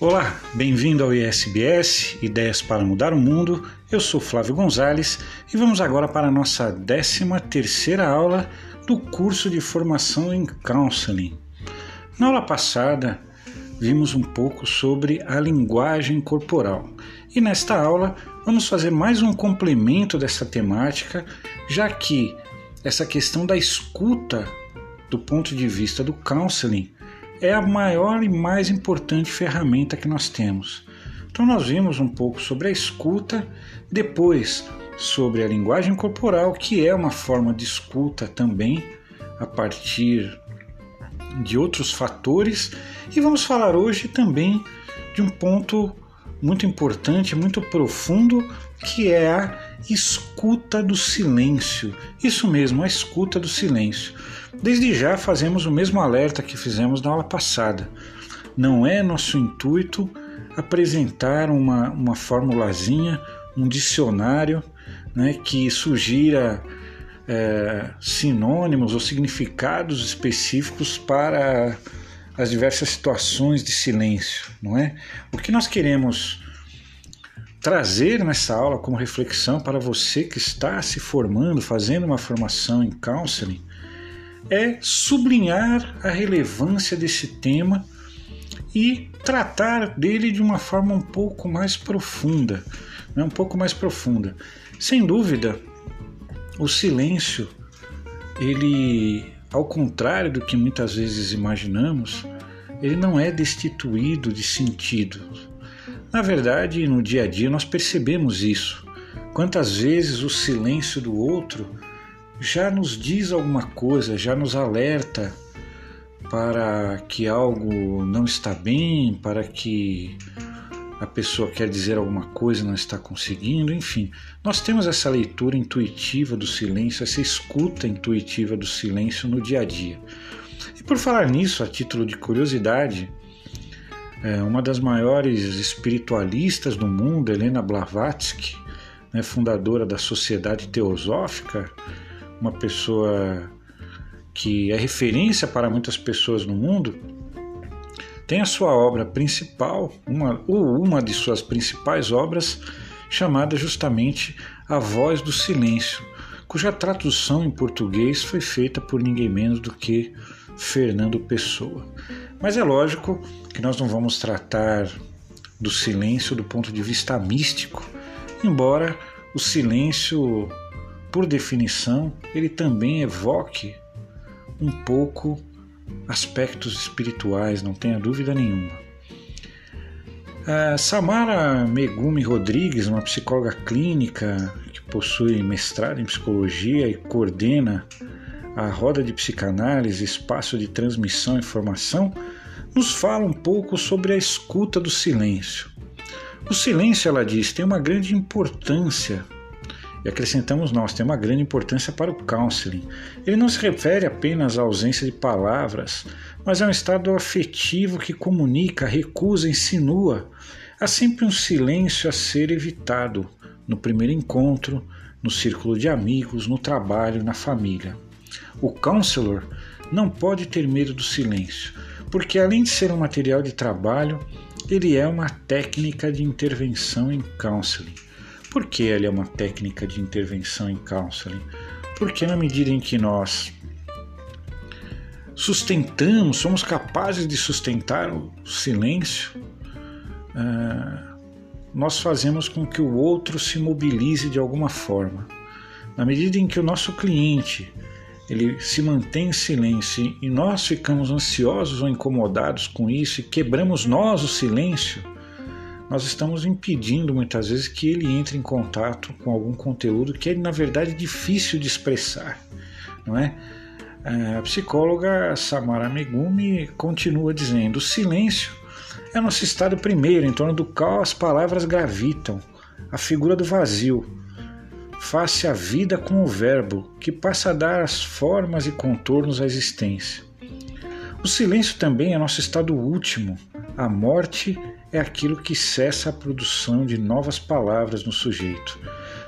Olá, bem-vindo ao ISBS Ideias para Mudar o Mundo. Eu sou Flávio Gonzalez e vamos agora para a nossa 13 terceira aula do curso de formação em Counseling. Na aula passada, vimos um pouco sobre a linguagem corporal e nesta aula vamos fazer mais um complemento dessa temática, já que essa questão da escuta do ponto de vista do counseling é a maior e mais importante ferramenta que nós temos. Então, nós vimos um pouco sobre a escuta, depois sobre a linguagem corporal, que é uma forma de escuta também, a partir de outros fatores, e vamos falar hoje também de um ponto muito importante, muito profundo, que é a escuta do silêncio. Isso mesmo, a escuta do silêncio. Desde já fazemos o mesmo alerta que fizemos na aula passada. Não é nosso intuito apresentar uma, uma formulazinha, um dicionário né, que sugira é, sinônimos ou significados específicos para as diversas situações de silêncio, não é? O que nós queremos trazer nessa aula como reflexão para você que está se formando, fazendo uma formação em counseling, é sublinhar a relevância desse tema e tratar dele de uma forma um pouco mais profunda, né? um pouco mais profunda. Sem dúvida, o silêncio, ele, ao contrário do que muitas vezes imaginamos, ele não é destituído de sentido. Na verdade, no dia a dia nós percebemos isso. Quantas vezes o silêncio do outro já nos diz alguma coisa, já nos alerta para que algo não está bem, para que a pessoa quer dizer alguma coisa não está conseguindo, enfim. Nós temos essa leitura intuitiva do silêncio, essa escuta intuitiva do silêncio no dia a dia. E por falar nisso, a título de curiosidade, é uma das maiores espiritualistas do mundo, Helena Blavatsky, né, fundadora da Sociedade Teosófica, uma pessoa que é referência para muitas pessoas no mundo, tem a sua obra principal, uma, ou uma de suas principais obras, chamada justamente A Voz do Silêncio, cuja tradução em português foi feita por ninguém menos do que Fernando Pessoa. Mas é lógico que nós não vamos tratar do silêncio do ponto de vista místico, embora o silêncio por definição, ele também evoque um pouco aspectos espirituais, não tenha dúvida nenhuma. A Samara Megumi Rodrigues, uma psicóloga clínica que possui mestrado em psicologia e coordena a roda de psicanálise, espaço de transmissão e informação, nos fala um pouco sobre a escuta do silêncio. O silêncio, ela diz, tem uma grande importância e acrescentamos nós, tem uma grande importância para o counseling. Ele não se refere apenas à ausência de palavras, mas é um estado afetivo que comunica, recusa, insinua. Há sempre um silêncio a ser evitado no primeiro encontro, no círculo de amigos, no trabalho, na família. O counselor não pode ter medo do silêncio, porque além de ser um material de trabalho, ele é uma técnica de intervenção em counseling. Por que ele é uma técnica de intervenção em counseling? Porque na medida em que nós sustentamos, somos capazes de sustentar o silêncio, uh, nós fazemos com que o outro se mobilize de alguma forma. Na medida em que o nosso cliente ele se mantém em silêncio e nós ficamos ansiosos ou incomodados com isso e quebramos nós o silêncio, nós estamos impedindo muitas vezes que ele entre em contato com algum conteúdo que é na verdade difícil de expressar, não é? A psicóloga Samara Megumi continua dizendo: o silêncio é nosso estado primeiro, em torno do qual as palavras gravitam, a figura do vazio. Face a vida com o verbo, que passa a dar as formas e contornos à existência. O silêncio também é nosso estado último, a morte é aquilo que cessa a produção de novas palavras no sujeito.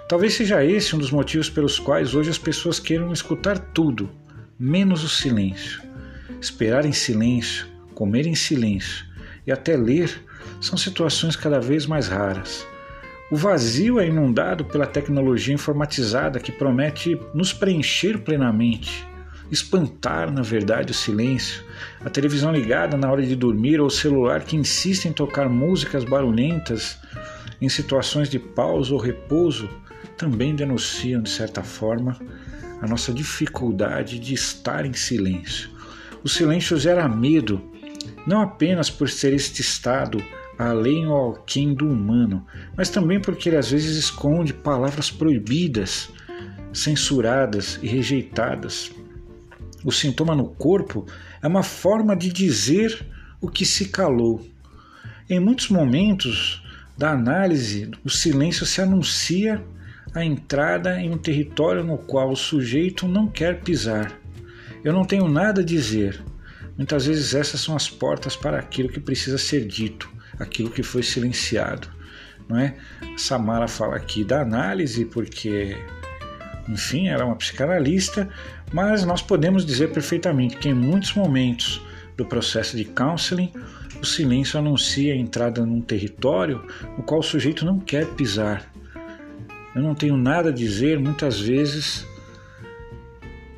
Talvez seja esse um dos motivos pelos quais hoje as pessoas queiram escutar tudo, menos o silêncio. Esperar em silêncio, comer em silêncio e até ler são situações cada vez mais raras. O vazio é inundado pela tecnologia informatizada que promete nos preencher plenamente, espantar, na verdade, o silêncio, a televisão ligada na hora de dormir ou o celular que insiste em tocar músicas barulhentas em situações de pausa ou repouso também denunciam, de certa forma, a nossa dificuldade de estar em silêncio. O silêncio gera medo, não apenas por ser este estado além ou alquém do humano, mas também porque ele às vezes esconde palavras proibidas, censuradas e rejeitadas. O sintoma no corpo é uma forma de dizer o que se calou. Em muitos momentos da análise, o silêncio se anuncia a entrada em um território no qual o sujeito não quer pisar. Eu não tenho nada a dizer. Muitas vezes essas são as portas para aquilo que precisa ser dito, aquilo que foi silenciado, não é? Samara fala aqui da análise porque enfim, ela é uma psicanalista, mas nós podemos dizer perfeitamente que em muitos momentos do processo de counseling, o silêncio anuncia a entrada num território no qual o sujeito não quer pisar, eu não tenho nada a dizer, muitas vezes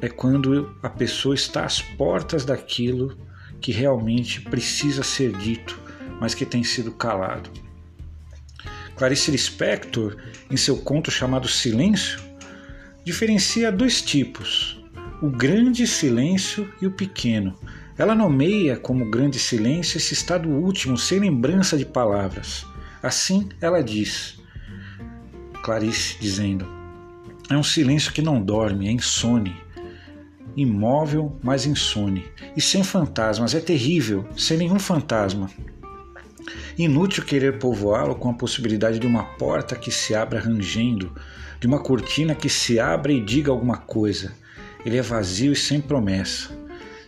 é quando a pessoa está às portas daquilo que realmente precisa ser dito, mas que tem sido calado. Clarice Lispector, em seu conto chamado Silêncio, diferencia dois tipos: o grande silêncio e o pequeno. Ela nomeia como grande silêncio esse estado último, sem lembrança de palavras. Assim, ela diz: Clarice dizendo: É um silêncio que não dorme, é insone. Imóvel, mas insone. E sem fantasmas, é terrível, sem nenhum fantasma. Inútil querer povoá-lo com a possibilidade de uma porta que se abra rangendo, de uma cortina que se abra e diga alguma coisa. Ele é vazio e sem promessa.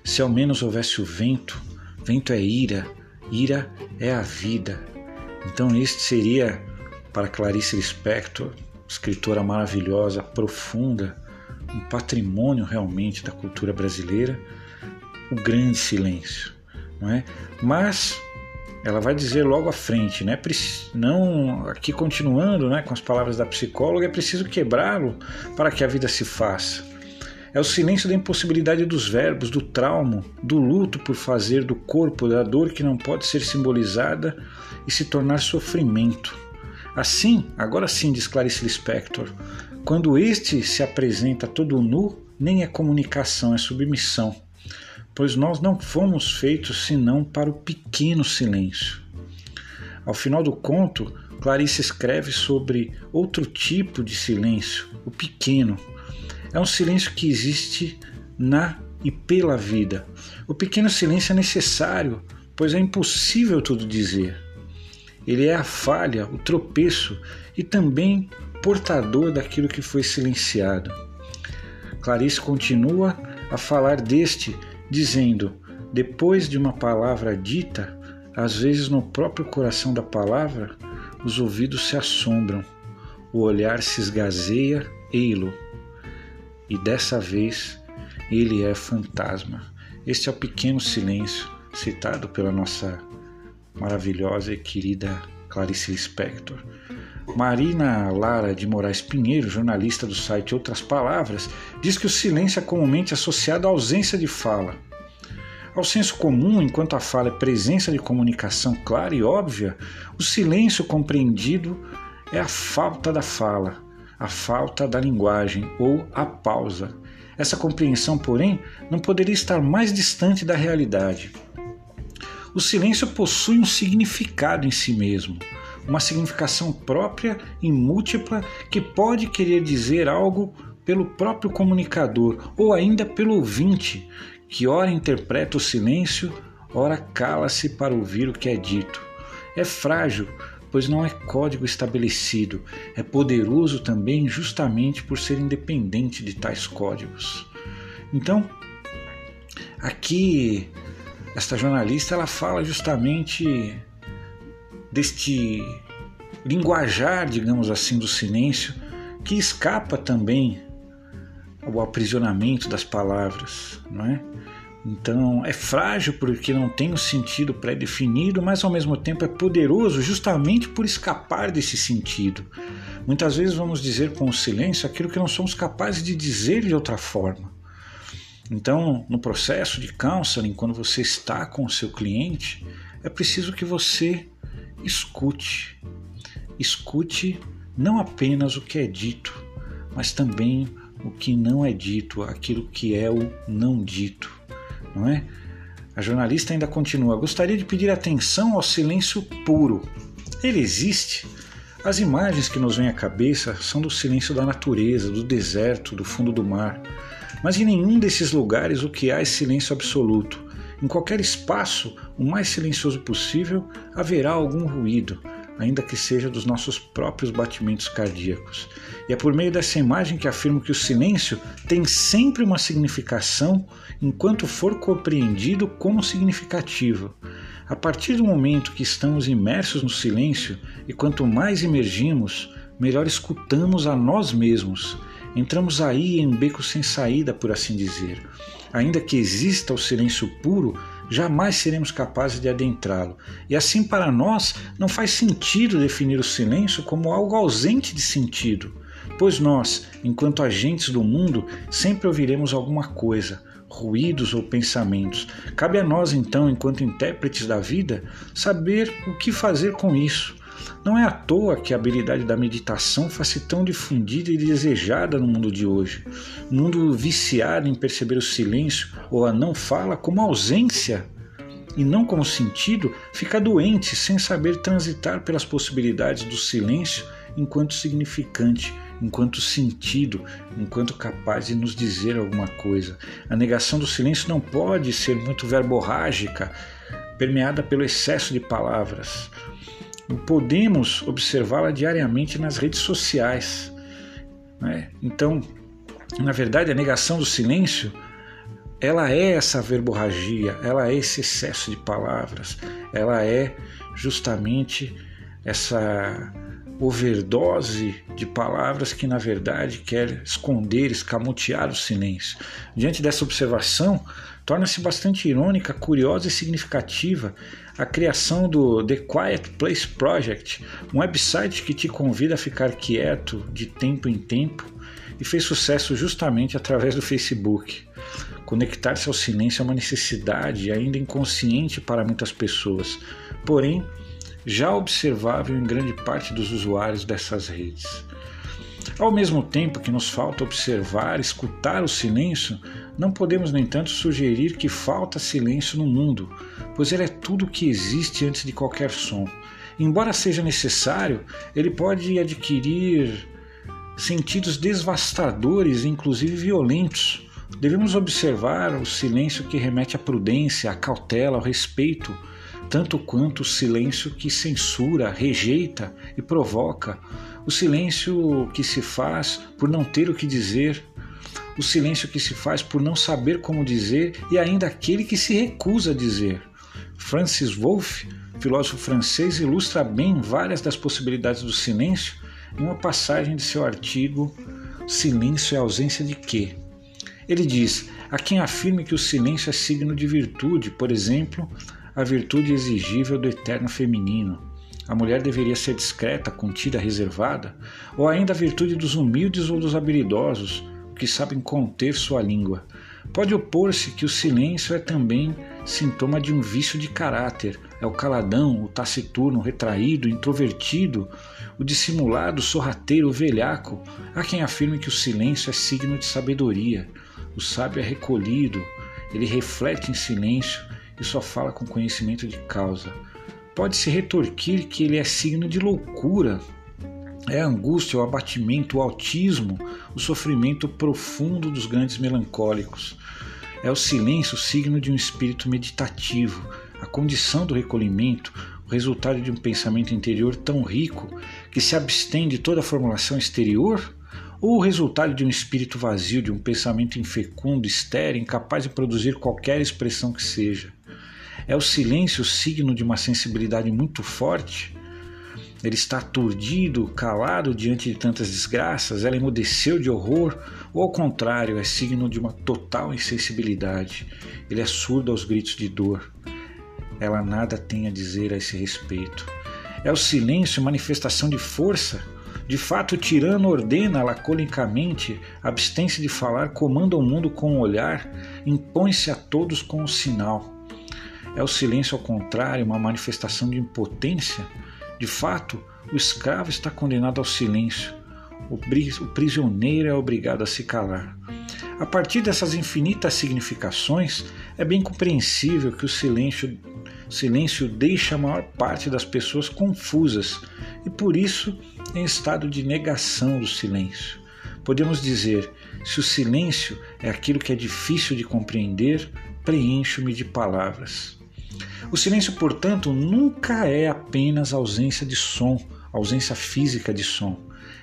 Se ao menos houvesse o vento, vento é ira, ira é a vida. Então este seria para Clarice Lispector, escritora maravilhosa, profunda, um patrimônio realmente da cultura brasileira, o grande silêncio, não é? Mas ela vai dizer logo à frente, né? Não aqui continuando, né, com as palavras da psicóloga, é preciso quebrá-lo para que a vida se faça. É o silêncio da impossibilidade dos verbos, do trauma, do luto por fazer do corpo, da dor que não pode ser simbolizada e se tornar sofrimento. Assim, agora sim, diz Clarice Lispector, quando este se apresenta todo nu, nem é comunicação, é submissão, pois nós não fomos feitos senão para o pequeno silêncio. Ao final do conto, Clarice escreve sobre outro tipo de silêncio, o pequeno. É um silêncio que existe na e pela vida. O pequeno silêncio é necessário, pois é impossível tudo dizer. Ele é a falha, o tropeço e também portador daquilo que foi silenciado. Clarice continua a falar deste, dizendo: depois de uma palavra dita, às vezes no próprio coração da palavra, os ouvidos se assombram, o olhar se esgazeia, ei-lo. E dessa vez ele é fantasma. Este é o pequeno silêncio citado pela nossa maravilhosa e querida Clarice Lispector. Marina Lara de Moraes Pinheiro, jornalista do site Outras Palavras, diz que o silêncio é comumente associado à ausência de fala. Ao senso comum, enquanto a fala é presença de comunicação clara e óbvia, o silêncio compreendido é a falta da fala, a falta da linguagem ou a pausa. Essa compreensão, porém, não poderia estar mais distante da realidade. O silêncio possui um significado em si mesmo, uma significação própria e múltipla que pode querer dizer algo pelo próprio comunicador ou ainda pelo ouvinte, que ora interpreta o silêncio, ora cala-se para ouvir o que é dito. É frágil, pois não é código estabelecido, é poderoso também justamente por ser independente de tais códigos. Então, aqui esta jornalista ela fala justamente deste linguajar, digamos assim, do silêncio que escapa também ao aprisionamento das palavras, não é? Então é frágil porque não tem um sentido pré-definido, mas ao mesmo tempo é poderoso justamente por escapar desse sentido. Muitas vezes vamos dizer com o silêncio aquilo que não somos capazes de dizer de outra forma. Então, no processo de counseling, quando você está com o seu cliente, é preciso que você escute. Escute não apenas o que é dito, mas também o que não é dito, aquilo que é o não dito não é? A jornalista ainda continua: Gostaria de pedir atenção ao silêncio puro. Ele existe. As imagens que nos vêm à cabeça são do silêncio da natureza, do deserto, do fundo do mar. Mas em nenhum desses lugares o que há é silêncio absoluto. Em qualquer espaço, o mais silencioso possível, haverá algum ruído, ainda que seja dos nossos próprios batimentos cardíacos. E é por meio dessa imagem que afirmo que o silêncio tem sempre uma significação enquanto for compreendido como significativo. A partir do momento que estamos imersos no silêncio e quanto mais emergimos, melhor escutamos a nós mesmos. Entramos aí em um beco sem saída, por assim dizer. Ainda que exista o silêncio puro, jamais seremos capazes de adentrá-lo. E assim, para nós, não faz sentido definir o silêncio como algo ausente de sentido, pois nós, enquanto agentes do mundo, sempre ouviremos alguma coisa, ruídos ou pensamentos. Cabe a nós, então, enquanto intérpretes da vida, saber o que fazer com isso. Não é à toa que a habilidade da meditação fosse tão difundida e desejada no mundo de hoje. Mundo viciado em perceber o silêncio ou a não fala como ausência e não como sentido, fica doente sem saber transitar pelas possibilidades do silêncio enquanto significante enquanto sentido, enquanto capaz de nos dizer alguma coisa. A negação do silêncio não pode ser muito verborrágica, permeada pelo excesso de palavras. Podemos observá-la diariamente nas redes sociais. Né? Então, na verdade, a negação do silêncio ela é essa verborragia, ela é esse excesso de palavras, ela é justamente essa overdose de palavras que na verdade quer esconder, escamotear o silêncio. Diante dessa observação, torna-se bastante irônica, curiosa e significativa a criação do The Quiet Place Project, um website que te convida a ficar quieto de tempo em tempo e fez sucesso justamente através do Facebook. Conectar-se ao silêncio é uma necessidade ainda inconsciente para muitas pessoas, porém já observável em grande parte dos usuários dessas redes. Ao mesmo tempo que nos falta observar, escutar o silêncio, não podemos, no entanto, sugerir que falta silêncio no mundo, pois ele é tudo o que existe antes de qualquer som. Embora seja necessário, ele pode adquirir sentidos devastadores inclusive violentos. Devemos observar o silêncio que remete à prudência, à cautela, ao respeito tanto quanto o silêncio que censura, rejeita e provoca, o silêncio que se faz por não ter o que dizer, o silêncio que se faz por não saber como dizer e ainda aquele que se recusa a dizer. Francis Wolff, filósofo francês, ilustra bem várias das possibilidades do silêncio em uma passagem de seu artigo Silêncio é ausência de quê? Ele diz: há quem afirme que o silêncio é signo de virtude, por exemplo, a virtude exigível do eterno feminino. A mulher deveria ser discreta, contida, reservada, ou ainda a virtude dos humildes ou dos habilidosos, que sabem conter sua língua. Pode opor-se que o silêncio é também sintoma de um vício de caráter. É o caladão, o taciturno, o retraído, o introvertido, o dissimulado, o sorrateiro, o velhaco. Há quem afirme que o silêncio é signo de sabedoria. O sábio é recolhido, ele reflete em silêncio e só fala com conhecimento de causa. Pode-se retorquir que ele é signo de loucura. É a angústia, o abatimento, o autismo, o sofrimento profundo dos grandes melancólicos. É o silêncio, signo de um espírito meditativo, a condição do recolhimento, o resultado de um pensamento interior tão rico que se abstém de toda formulação exterior ou o resultado de um espírito vazio, de um pensamento infecundo, estéril, incapaz de produzir qualquer expressão que seja. É o silêncio signo de uma sensibilidade muito forte? Ele está aturdido, calado diante de tantas desgraças? Ela emudeceu de horror? Ou ao contrário, é signo de uma total insensibilidade? Ele é surdo aos gritos de dor. Ela nada tem a dizer a esse respeito. É o silêncio manifestação de força? De fato, o tirano ordena laconicamente, abstém-se de falar, comanda o mundo com o olhar, impõe-se a todos com o sinal. É o silêncio, ao contrário, uma manifestação de impotência? De fato, o escravo está condenado ao silêncio, o prisioneiro é obrigado a se calar. A partir dessas infinitas significações, é bem compreensível que o silêncio, silêncio deixa a maior parte das pessoas confusas e por isso em estado de negação do silêncio. Podemos dizer: se o silêncio é aquilo que é difícil de compreender, preencho-me de palavras. O silêncio, portanto, nunca é apenas ausência de som, ausência física de som.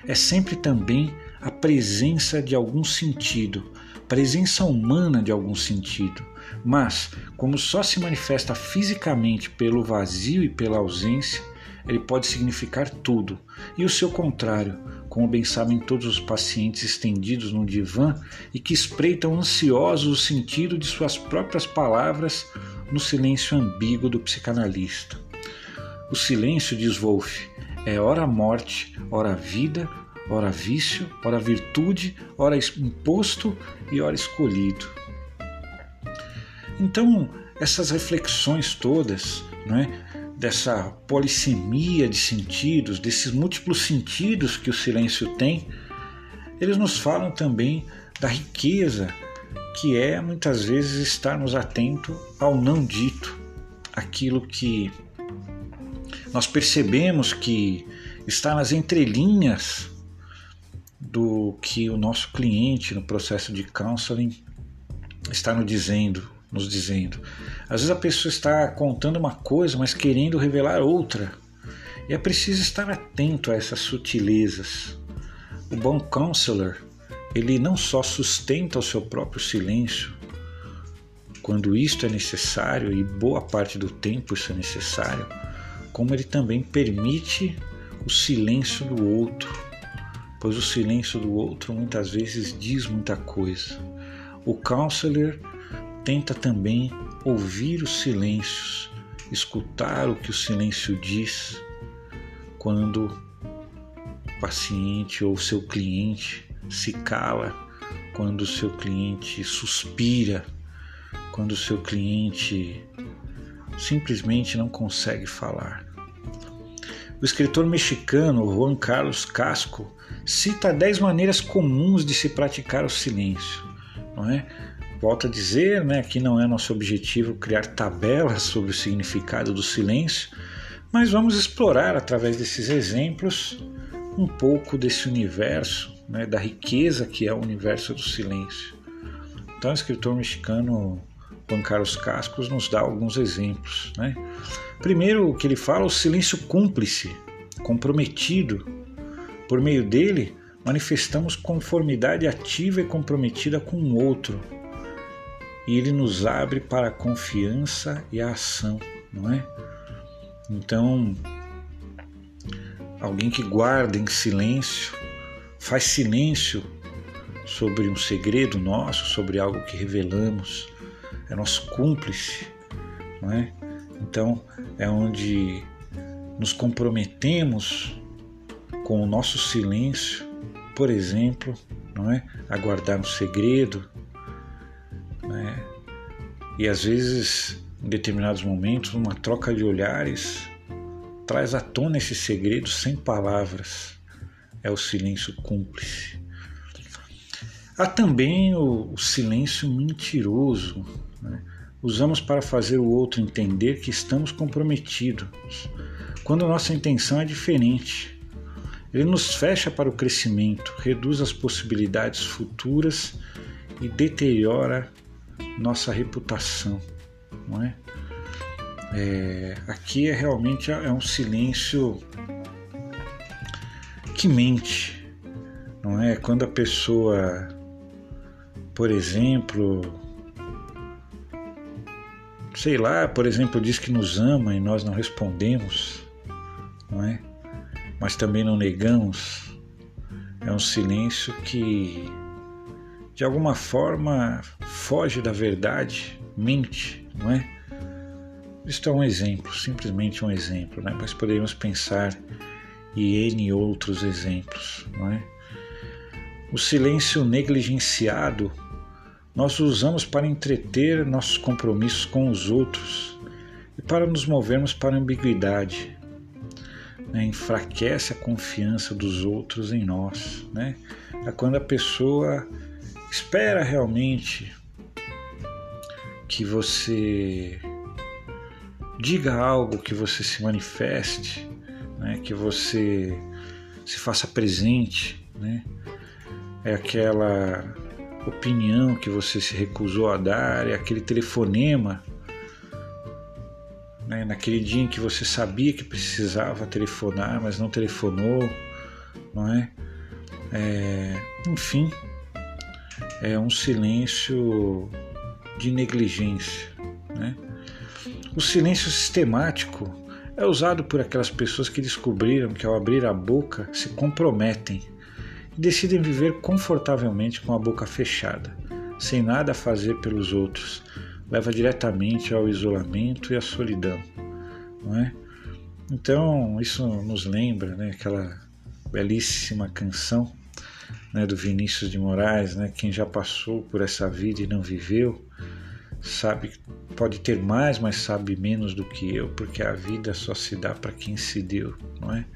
É sempre também a presença de algum sentido, presença humana de algum sentido. Mas, como só se manifesta fisicamente pelo vazio e pela ausência, ele pode significar tudo, e o seu contrário, como bem sabem todos os pacientes estendidos no divã e que espreitam ansiosos o sentido de suas próprias palavras no silêncio ambíguo do psicanalista. O silêncio, diz Wolff, é ora morte, ora vida, ora vício, ora virtude, ora imposto e ora escolhido. Então, essas reflexões todas, não é? dessa polissemia de sentidos, desses múltiplos sentidos que o silêncio tem, eles nos falam também da riqueza que é muitas vezes estarmos atentos ao não dito, aquilo que nós percebemos que está nas entrelinhas do que o nosso cliente no processo de counseling está nos dizendo, nos dizendo. Às vezes a pessoa está contando uma coisa, mas querendo revelar outra. E é preciso estar atento a essas sutilezas. O bom counselor, ele não só sustenta o seu próprio silêncio, quando isto é necessário e boa parte do tempo isso é necessário, como ele também permite o silêncio do outro, pois o silêncio do outro muitas vezes diz muita coisa. O counselor tenta também ouvir os silêncios, escutar o que o silêncio diz quando o paciente ou seu cliente se cala, quando o seu cliente suspira, quando o seu cliente simplesmente não consegue falar. O escritor mexicano Juan Carlos Casco cita dez maneiras comuns de se praticar o silêncio, não é? Volto a dizer né, que não é nosso objetivo criar tabelas sobre o significado do silêncio, mas vamos explorar através desses exemplos um pouco desse universo, né, da riqueza que é o universo do silêncio. Então, o escritor mexicano Juan Carlos Cascos nos dá alguns exemplos. Né? Primeiro, o que ele fala, o silêncio cúmplice, comprometido. Por meio dele, manifestamos conformidade ativa e comprometida com o outro, e ele nos abre para a confiança e a ação, não é? Então, alguém que guarda em silêncio, faz silêncio sobre um segredo nosso, sobre algo que revelamos, é nosso cúmplice, não é? Então, é onde nos comprometemos com o nosso silêncio, por exemplo, não é? A guardar um segredo, né? E às vezes, em determinados momentos, uma troca de olhares traz à tona esse segredo sem palavras. É o silêncio cúmplice. Há também o, o silêncio mentiroso. Né? Usamos para fazer o outro entender que estamos comprometidos, quando nossa intenção é diferente. Ele nos fecha para o crescimento, reduz as possibilidades futuras e deteriora nossa reputação, não é? é aqui é realmente é um silêncio que mente, não é? Quando a pessoa, por exemplo, sei lá, por exemplo, diz que nos ama e nós não respondemos, não é? mas também não negamos, é um silêncio que de alguma forma foge da verdade, mente, não é? Isto é um exemplo, simplesmente um exemplo, né? mas poderíamos pensar em N outros exemplos. Não é? O silêncio negligenciado nós usamos para entreter nossos compromissos com os outros e para nos movermos para a ambiguidade. Né? Enfraquece a confiança dos outros em nós. Né? É quando a pessoa espera realmente que você diga algo, que você se manifeste, né? que você se faça presente. Né? É aquela opinião que você se recusou a dar, é aquele telefonema, né, naquele dia em que você sabia que precisava telefonar, mas não telefonou, não é? é enfim, é um silêncio de negligência, né? O silêncio sistemático é usado por aquelas pessoas que descobriram que ao abrir a boca se comprometem e decidem viver confortavelmente com a boca fechada, sem nada a fazer pelos outros, leva diretamente ao isolamento e à solidão, não é? Então isso nos lembra, né, aquela belíssima canção né, do Vinícius de Moraes, né, quem já passou por essa vida e não viveu, sabe pode ter mais, mas sabe menos do que eu, porque a vida só se dá para quem se deu, não é?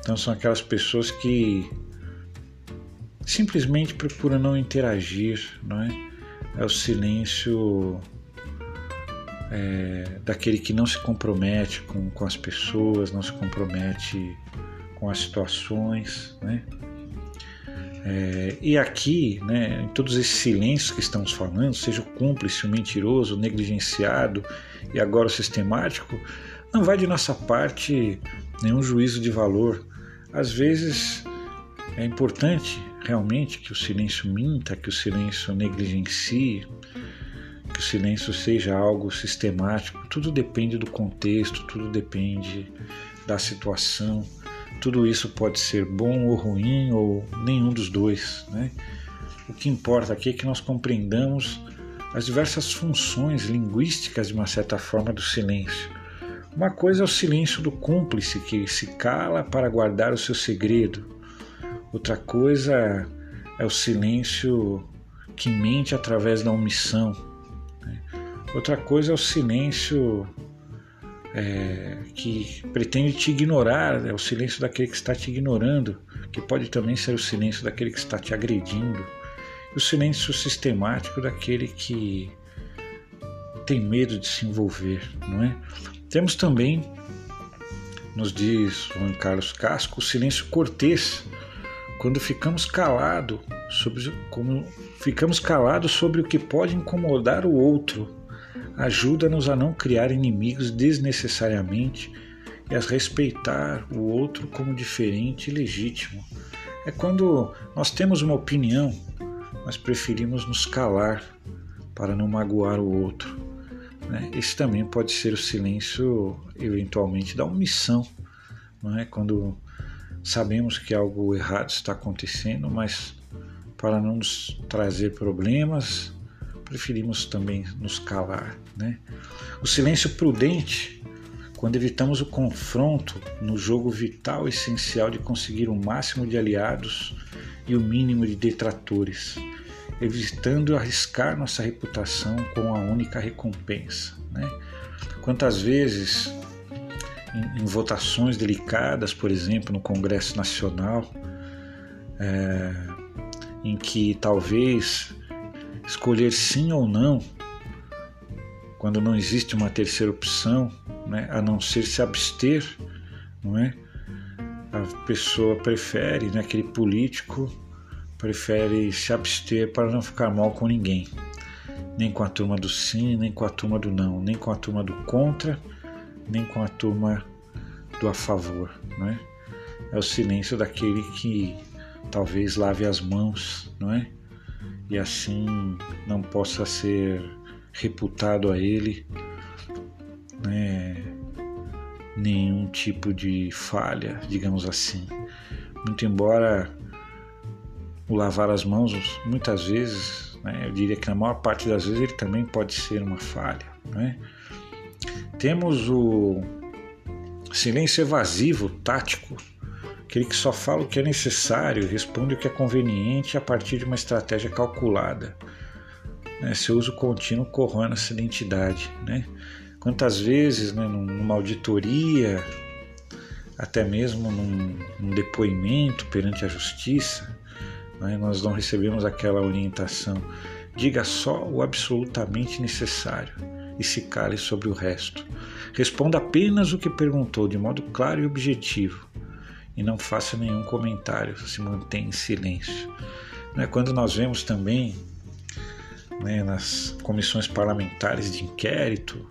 Então são aquelas pessoas que simplesmente procura não interagir, não é? É o silêncio é, daquele que não se compromete com, com as pessoas, não se compromete com as situações, né? É, e aqui, né, em todos esses silêncios que estamos falando, seja o cúmplice, o mentiroso, o negligenciado e agora o sistemático, não vai de nossa parte nenhum juízo de valor. Às vezes é importante realmente que o silêncio minta, que o silêncio negligencie, que o silêncio seja algo sistemático. Tudo depende do contexto, tudo depende da situação. Tudo isso pode ser bom ou ruim ou nenhum dos dois. Né? O que importa aqui é que nós compreendamos as diversas funções linguísticas, de uma certa forma, do silêncio. Uma coisa é o silêncio do cúmplice que se cala para guardar o seu segredo. Outra coisa é o silêncio que mente através da omissão. Né? Outra coisa é o silêncio é, que pretende te ignorar, é o silêncio daquele que está te ignorando, que pode também ser o silêncio daquele que está te agredindo, o silêncio sistemático daquele que tem medo de se envolver, não é? Temos também, nos diz Juan Carlos Casco, o silêncio cortês, quando ficamos calados sobre como ficamos calados sobre o que pode incomodar o outro, ajuda-nos a não criar inimigos desnecessariamente e a respeitar o outro como diferente e legítimo. É quando nós temos uma opinião, mas preferimos nos calar para não magoar o outro. Né? Esse também pode ser o silêncio, eventualmente, da omissão. Não é? Quando Sabemos que algo errado está acontecendo, mas para não nos trazer problemas, preferimos também nos calar. Né? O silêncio prudente, quando evitamos o confronto no jogo vital essencial de conseguir o máximo de aliados e o mínimo de detratores, evitando arriscar nossa reputação com a única recompensa. Né? Quantas vezes em, em votações delicadas, por exemplo, no Congresso Nacional, é, em que talvez escolher sim ou não, quando não existe uma terceira opção, né, a não ser se abster, não é? A pessoa prefere, né, aquele político prefere se abster para não ficar mal com ninguém, nem com a turma do sim, nem com a turma do não, nem com a turma do contra, nem com a turma do a favor, não é? É o silêncio daquele que talvez lave as mãos, não é? E assim não possa ser reputado a ele né, nenhum tipo de falha, digamos assim. Muito embora o lavar as mãos, muitas vezes, né, eu diria que na maior parte das vezes ele também pode ser uma falha. Né? Temos o silêncio evasivo, tático, aquele que só fala o que é necessário, responde o que é conveniente a partir de uma estratégia calculada. Né? Seu uso contínuo corrona essa identidade. Né? Quantas vezes, né, numa auditoria, até mesmo num, num depoimento perante a justiça, né, nós não recebemos aquela orientação. Diga só o absolutamente necessário e se cale sobre o resto. Responda apenas o que perguntou de modo claro e objetivo e não faça nenhum comentário, se mantenha em silêncio. Né, quando nós vemos também né, nas comissões parlamentares de inquérito,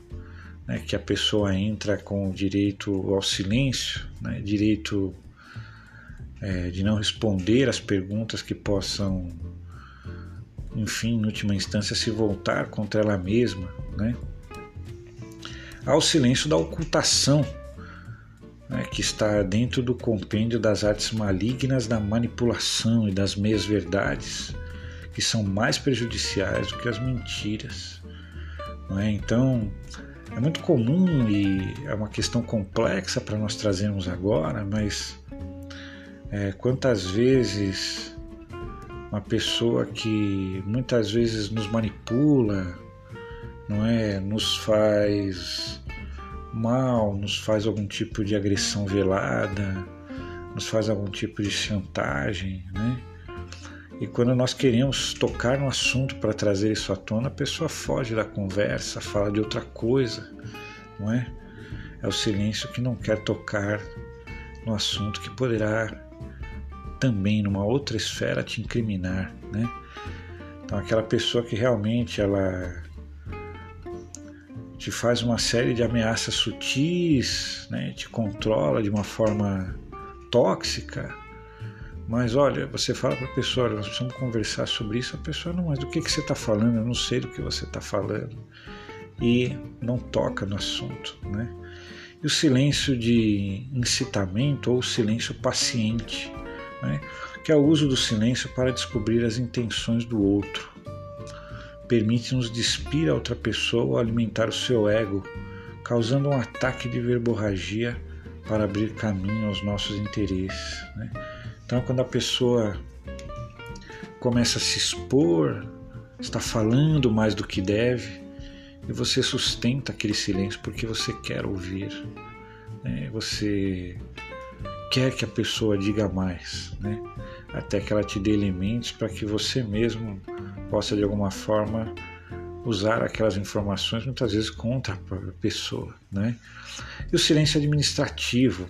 né, que a pessoa entra com direito ao silêncio, né, direito é, de não responder às perguntas que possam, enfim, em última instância, se voltar contra ela mesma, né? Ao silêncio da ocultação, né, que está dentro do compêndio das artes malignas da manipulação e das meias-verdades, que são mais prejudiciais do que as mentiras. É? Então, é muito comum e é uma questão complexa para nós trazermos agora, mas é, quantas vezes uma pessoa que muitas vezes nos manipula, não é, nos faz mal, nos faz algum tipo de agressão velada, nos faz algum tipo de chantagem, né? E quando nós queremos tocar no assunto para trazer isso à tona, a pessoa foge da conversa, fala de outra coisa, não é? É o silêncio que não quer tocar no assunto que poderá também numa outra esfera te incriminar, né? Então aquela pessoa que realmente ela te faz uma série de ameaças sutis, né? Te controla de uma forma tóxica. Mas olha, você fala para a pessoa, nós precisamos conversar sobre isso. A pessoa não, mas do que, que você está falando? Eu não sei do que você está falando. E não toca no assunto, né? E o silêncio de incitamento ou silêncio paciente né? que é o uso do silêncio para descobrir as intenções do outro. Permite-nos despir a outra pessoa alimentar o seu ego, causando um ataque de verborragia para abrir caminho aos nossos interesses. Né? Então, quando a pessoa começa a se expor, está falando mais do que deve, e você sustenta aquele silêncio porque você quer ouvir, né? você quer que a pessoa diga mais, né? até que ela te dê elementos para que você mesmo possa de alguma forma usar aquelas informações muitas vezes contra a própria pessoa, né? E o silêncio administrativo,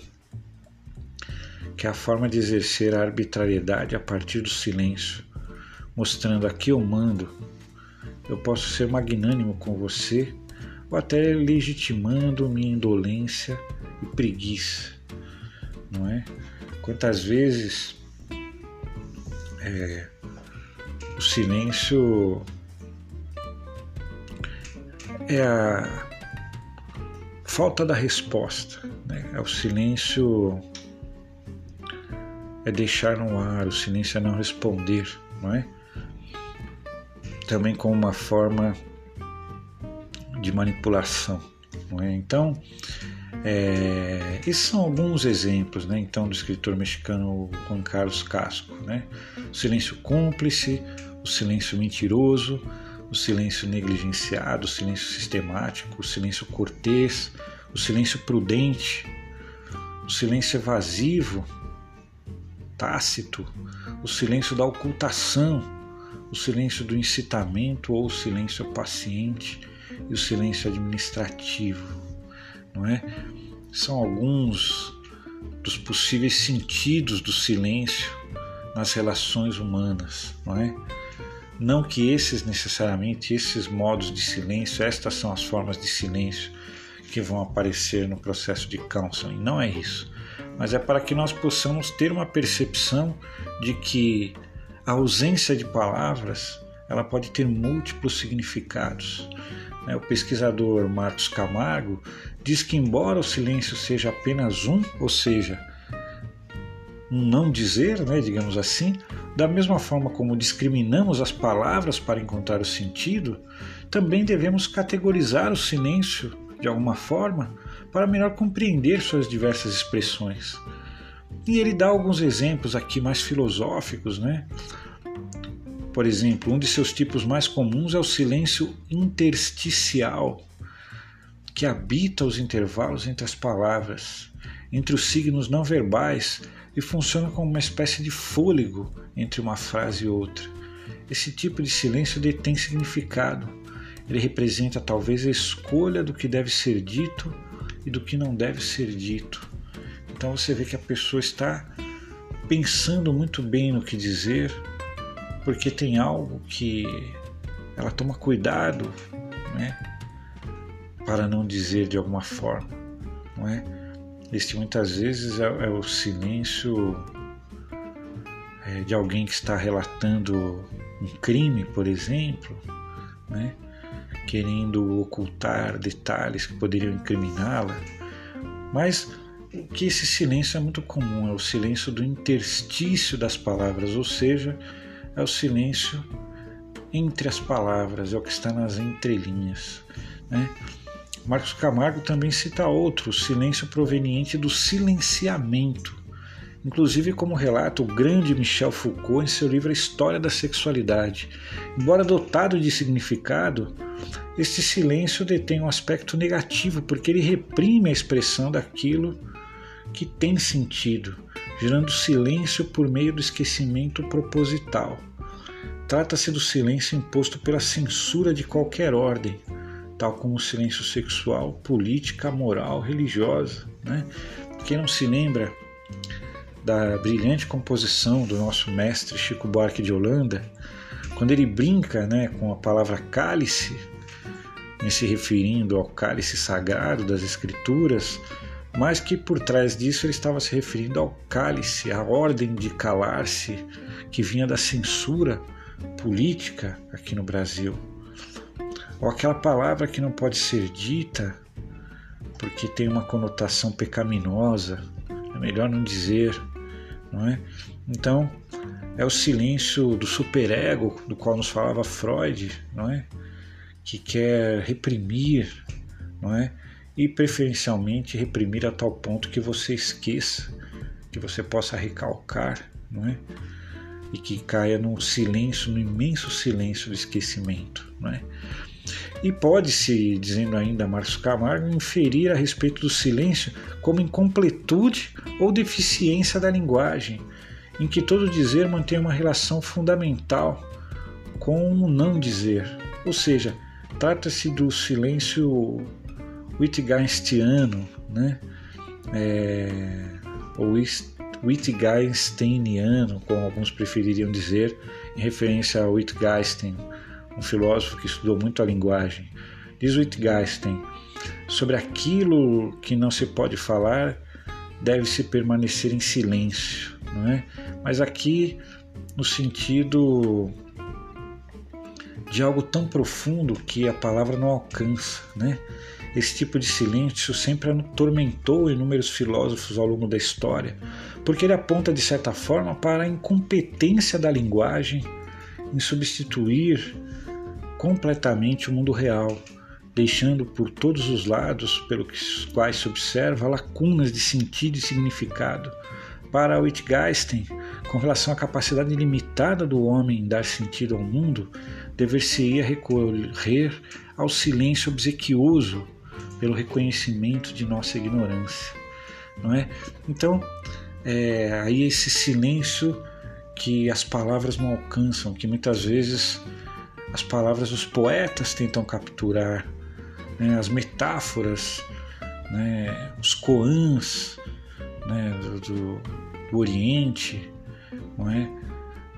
que é a forma de exercer a arbitrariedade a partir do silêncio, mostrando aqui eu mando, eu posso ser magnânimo com você ou até legitimando minha indolência e preguiça não é? Quantas vezes é, o silêncio é a falta da resposta, né? é o silêncio é deixar no ar, o silêncio é não responder, não é? Também como uma forma de manipulação, não é? Então, é, esses são alguns exemplos, né, então, do escritor mexicano Juan Carlos Casco, né? O silêncio cúmplice, o silêncio mentiroso, o silêncio negligenciado, o silêncio sistemático, o silêncio cortês, o silêncio prudente, o silêncio evasivo, tácito, o silêncio da ocultação, o silêncio do incitamento ou o silêncio paciente e o silêncio administrativo não é? São alguns dos possíveis sentidos do silêncio nas relações humanas, não é? Não que esses necessariamente esses modos de silêncio, estas são as formas de silêncio que vão aparecer no processo de counseling, não é isso. Mas é para que nós possamos ter uma percepção de que a ausência de palavras ela pode ter múltiplos significados. Né? O pesquisador Marcos Camargo diz que, embora o silêncio seja apenas um, ou seja, um não dizer, né, digamos assim, da mesma forma como discriminamos as palavras para encontrar o sentido, também devemos categorizar o silêncio de alguma forma para melhor compreender suas diversas expressões. E ele dá alguns exemplos aqui mais filosóficos, né? Por exemplo, um de seus tipos mais comuns é o silêncio intersticial, que habita os intervalos entre as palavras, entre os signos não verbais e funciona como uma espécie de fôlego entre uma frase e outra. Esse tipo de silêncio detém significado. Ele representa talvez a escolha do que deve ser dito e do que não deve ser dito. Então você vê que a pessoa está pensando muito bem no que dizer, porque tem algo que ela toma cuidado, né, para não dizer de alguma forma, não é? Este muitas vezes é, é o silêncio é, de alguém que está relatando um crime, por exemplo, né, querendo ocultar detalhes que poderiam incriminá-la, mas que esse silêncio é muito comum, é o silêncio do interstício das palavras, ou seja, é o silêncio entre as palavras, é o que está nas entrelinhas. Né? Marcos Camargo também cita outro, o silêncio proveniente do silenciamento, inclusive como relata o grande Michel Foucault em seu livro A História da Sexualidade. Embora dotado de significado, este silêncio detém um aspecto negativo, porque ele reprime a expressão daquilo que tem sentido, gerando silêncio por meio do esquecimento proposital. Trata-se do silêncio imposto pela censura de qualquer ordem, tal como o silêncio sexual, política, moral, religiosa. Né? Quem não se lembra da brilhante composição do nosso mestre Chico Buarque de Holanda, quando ele brinca né, com a palavra cálice, em se referindo ao cálice sagrado das Escrituras, mas que por trás disso ele estava se referindo ao cálice, à ordem de calar-se que vinha da censura política aqui no Brasil. Ou aquela palavra que não pode ser dita porque tem uma conotação pecaminosa, é melhor não dizer, não é? Então, é o silêncio do superego do qual nos falava Freud, não é? Que quer reprimir, não é? E preferencialmente reprimir a tal ponto que você esqueça, que você possa recalcar, não é? E que caia no silêncio, no imenso silêncio do esquecimento, não é? E pode-se, dizendo ainda Marcos Camargo, inferir a respeito do silêncio como incompletude ou deficiência da linguagem, em que todo dizer mantém uma relação fundamental com o não dizer. Ou seja, trata-se do silêncio Wittgensteiniano, né? É, ou Wittgensteiniano, como alguns prefeririam dizer, em referência a Wittgenstein, um filósofo que estudou muito a linguagem. Diz Wittgenstein: sobre aquilo que não se pode falar, deve-se permanecer em silêncio, não é? Mas aqui no sentido de algo tão profundo que a palavra não alcança, né? Esse tipo de silêncio sempre atormentou inúmeros filósofos ao longo da história, porque ele aponta de certa forma para a incompetência da linguagem em substituir completamente o mundo real, deixando por todos os lados pelos quais se observa lacunas de sentido e significado. Para Wittgenstein, com relação à capacidade limitada do homem em dar sentido ao mundo, dever-se-ia recorrer ao silêncio obsequioso pelo reconhecimento de nossa ignorância, não é? Então, é, aí esse silêncio que as palavras não alcançam, que muitas vezes as palavras dos poetas tentam capturar, né? as metáforas, né? os koans né? do, do, do Oriente, não é?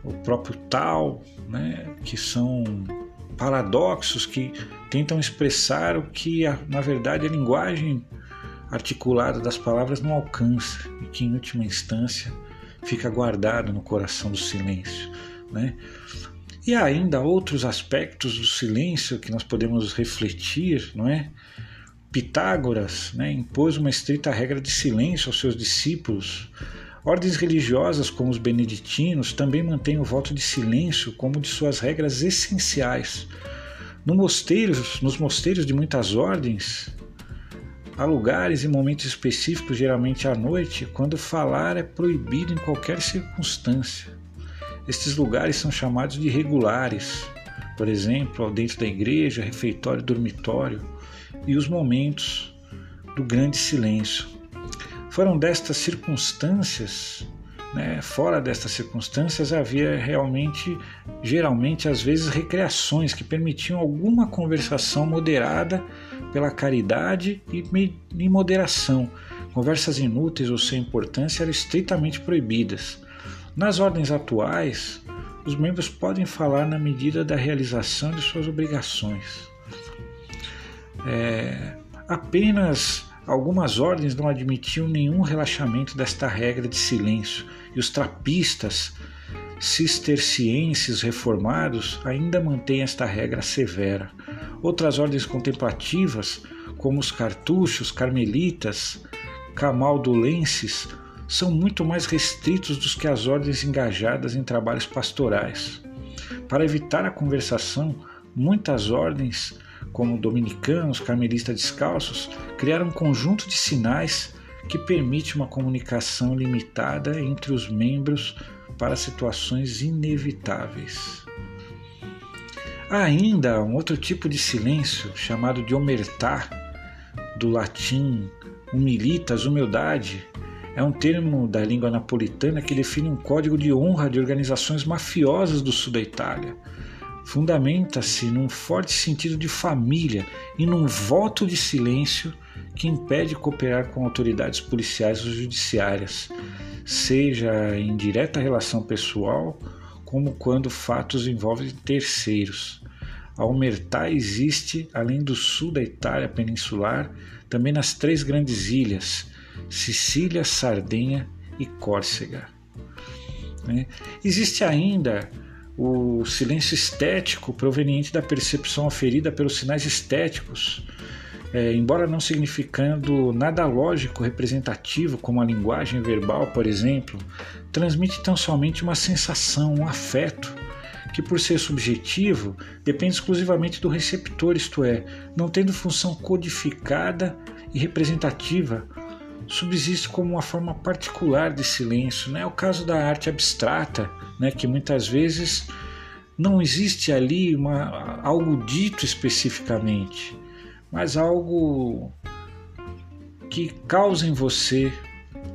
o próprio Tal, né? que são paradoxos que tentam expressar o que, na verdade, a linguagem articulada das palavras não alcança e que, em última instância, fica guardado no coração do silêncio. Né? E há ainda outros aspectos do silêncio que nós podemos refletir, não é? Pitágoras né, impôs uma estrita regra de silêncio aos seus discípulos. Ordens religiosas, como os beneditinos, também mantêm o voto de silêncio como de suas regras essenciais. No mosteiros, nos mosteiros de muitas ordens, há lugares e momentos específicos, geralmente à noite, quando falar é proibido em qualquer circunstância. Estes lugares são chamados de regulares, por exemplo, dentro da igreja, refeitório, dormitório, e os momentos do grande silêncio. Foram destas circunstâncias, né, fora destas circunstâncias, havia realmente, geralmente, às vezes, recreações que permitiam alguma conversação moderada pela caridade e moderação. Conversas inúteis ou sem importância eram estritamente proibidas. Nas ordens atuais, os membros podem falar na medida da realização de suas obrigações. É, apenas algumas ordens não admitiam nenhum relaxamento desta regra de silêncio, e os trapistas cistercienses reformados ainda mantêm esta regra severa. Outras ordens contemplativas, como os cartuchos, carmelitas, camaldulenses, são muito mais restritos do que as ordens engajadas em trabalhos pastorais. Para evitar a conversação, muitas ordens, como dominicanos, carmelistas descalços, criaram um conjunto de sinais que permite uma comunicação limitada entre os membros para situações inevitáveis. Há ainda um outro tipo de silêncio chamado de omertá, do latim humilitas, humildade, é um termo da língua napolitana que define um código de honra de organizações mafiosas do sul da Itália. Fundamenta-se num forte sentido de família e num voto de silêncio que impede cooperar com autoridades policiais ou judiciárias, seja em direta relação pessoal, como quando fatos envolvem terceiros. A Omertá existe, além do sul da Itália peninsular, também nas três grandes ilhas, Sicília, Sardenha e Córcega. Né? Existe ainda o silêncio estético proveniente da percepção oferida pelos sinais estéticos, é, embora não significando nada lógico representativo, como a linguagem verbal, por exemplo, transmite tão somente uma sensação, um afeto, que por ser subjetivo depende exclusivamente do receptor, isto é, não tendo função codificada e representativa subsiste como uma forma particular de silêncio. Né? É o caso da arte abstrata, né? que muitas vezes não existe ali uma, algo dito especificamente, mas algo que causa em você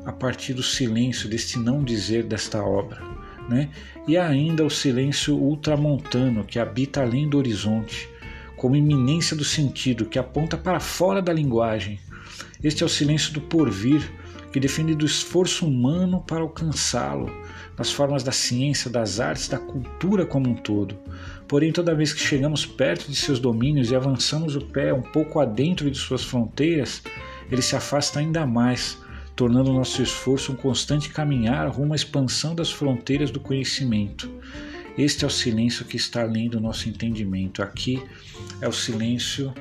a partir do silêncio, deste não dizer desta obra. Né? E ainda o silêncio ultramontano que habita além do horizonte, como iminência do sentido que aponta para fora da linguagem, este é o silêncio do porvir, que defende do esforço humano para alcançá-lo, nas formas da ciência, das artes, da cultura como um todo. Porém, toda vez que chegamos perto de seus domínios e avançamos o pé um pouco adentro de suas fronteiras, ele se afasta ainda mais, tornando nosso esforço um constante caminhar rumo à expansão das fronteiras do conhecimento. Este é o silêncio que está além do nosso entendimento. Aqui é o silêncio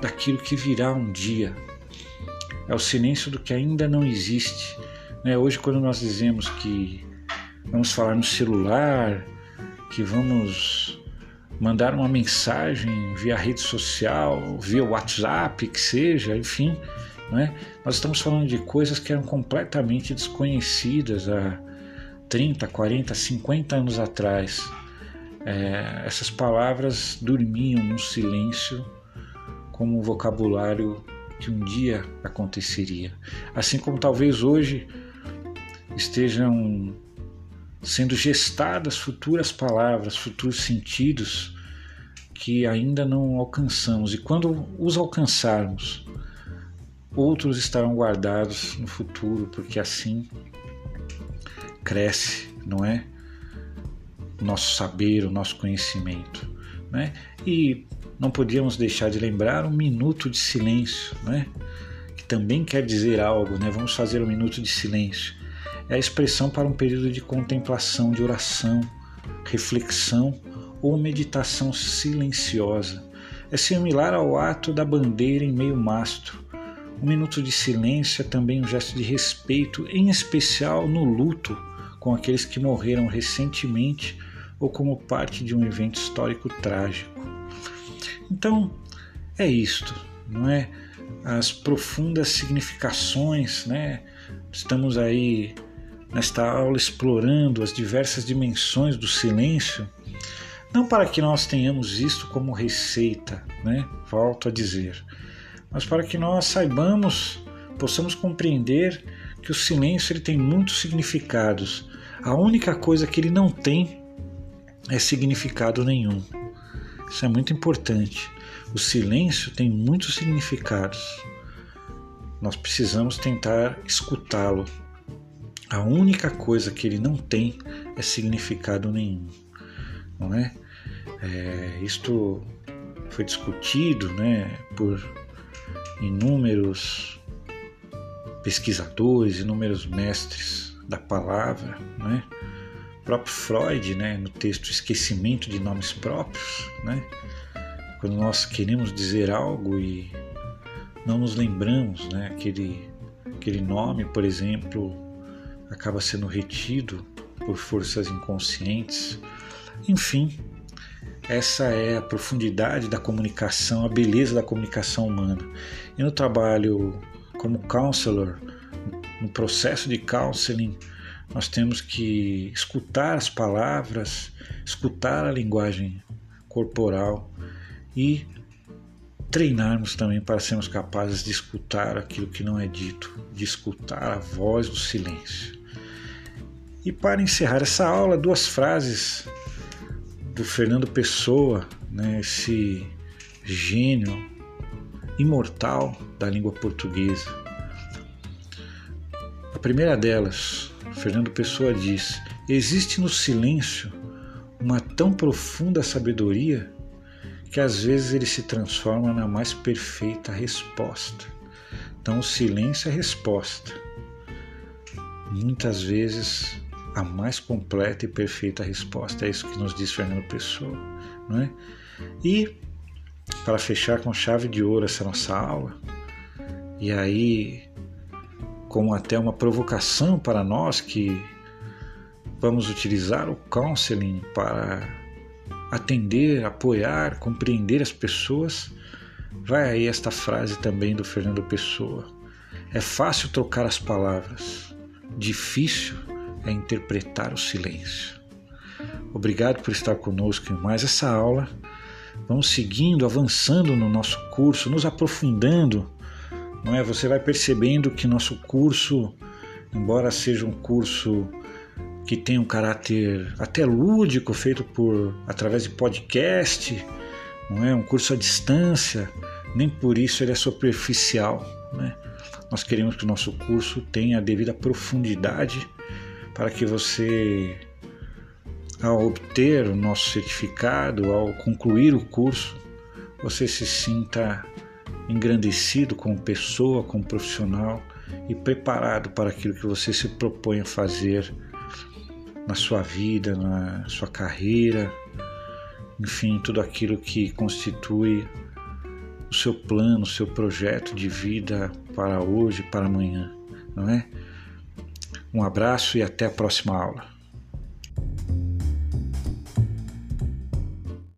daquilo que virá um dia, é o silêncio do que ainda não existe. Né? Hoje, quando nós dizemos que vamos falar no celular, que vamos mandar uma mensagem via rede social, via WhatsApp, que seja, enfim, né? nós estamos falando de coisas que eram completamente desconhecidas há 30, 40, 50 anos atrás. É, essas palavras dormiam num silêncio como um vocabulário que um dia aconteceria. Assim como talvez hoje estejam sendo gestadas futuras palavras, futuros sentidos que ainda não alcançamos. E quando os alcançarmos, outros estarão guardados no futuro, porque assim cresce, não é? O nosso saber, o nosso conhecimento. Né? E não podíamos deixar de lembrar um minuto de silêncio, né? que também quer dizer algo, né? vamos fazer um minuto de silêncio. É a expressão para um período de contemplação, de oração, reflexão ou meditação silenciosa. É similar ao ato da bandeira em meio mastro. Um minuto de silêncio é também um gesto de respeito, em especial no luto com aqueles que morreram recentemente ou como parte de um evento histórico trágico. Então, é isto, não é? As profundas significações, né? Estamos aí nesta aula explorando as diversas dimensões do silêncio, não para que nós tenhamos isto como receita, né? Volto a dizer, mas para que nós saibamos, possamos compreender que o silêncio ele tem muitos significados. A única coisa que ele não tem é significado nenhum. Isso é muito importante. O silêncio tem muitos significados. Nós precisamos tentar escutá-lo. A única coisa que ele não tem é significado nenhum, não é? é isto foi discutido, né, por inúmeros pesquisadores, inúmeros mestres da palavra, né? Próprio Freud, né, no texto Esquecimento de Nomes Próprios, né? Quando nós queremos dizer algo e não nos lembramos, né, aquele aquele nome, por exemplo, acaba sendo retido por forças inconscientes. Enfim, essa é a profundidade da comunicação, a beleza da comunicação humana. E no trabalho como counselor, no processo de counseling, nós temos que escutar as palavras, escutar a linguagem corporal e treinarmos também para sermos capazes de escutar aquilo que não é dito, de escutar a voz do silêncio. E para encerrar essa aula, duas frases do Fernando Pessoa, né, esse gênio imortal da língua portuguesa. A primeira delas, Fernando Pessoa diz: Existe no silêncio uma tão profunda sabedoria que às vezes ele se transforma na mais perfeita resposta. Então, o silêncio é resposta. Muitas vezes a mais completa e perfeita resposta. É isso que nos diz Fernando Pessoa. Não é? E, para fechar com chave de ouro essa nossa aula, e aí, como até uma provocação para nós que vamos utilizar o counseling para atender, apoiar, compreender as pessoas, vai aí esta frase também do Fernando Pessoa. É fácil trocar as palavras, difícil é interpretar o silêncio. Obrigado por estar conosco em mais essa aula. Vamos seguindo, avançando no nosso curso, nos aprofundando. Não é? Você vai percebendo que nosso curso, embora seja um curso que tem um caráter até lúdico, feito por através de podcast, não é um curso à distância, nem por isso ele é superficial, né? Nós queremos que o nosso curso tenha a devida profundidade para que você, ao obter o nosso certificado, ao concluir o curso, você se sinta engrandecido como pessoa, como profissional e preparado para aquilo que você se propõe a fazer na sua vida, na sua carreira, enfim, tudo aquilo que constitui o seu plano, o seu projeto de vida para hoje, para amanhã, não é? Um abraço e até a próxima aula.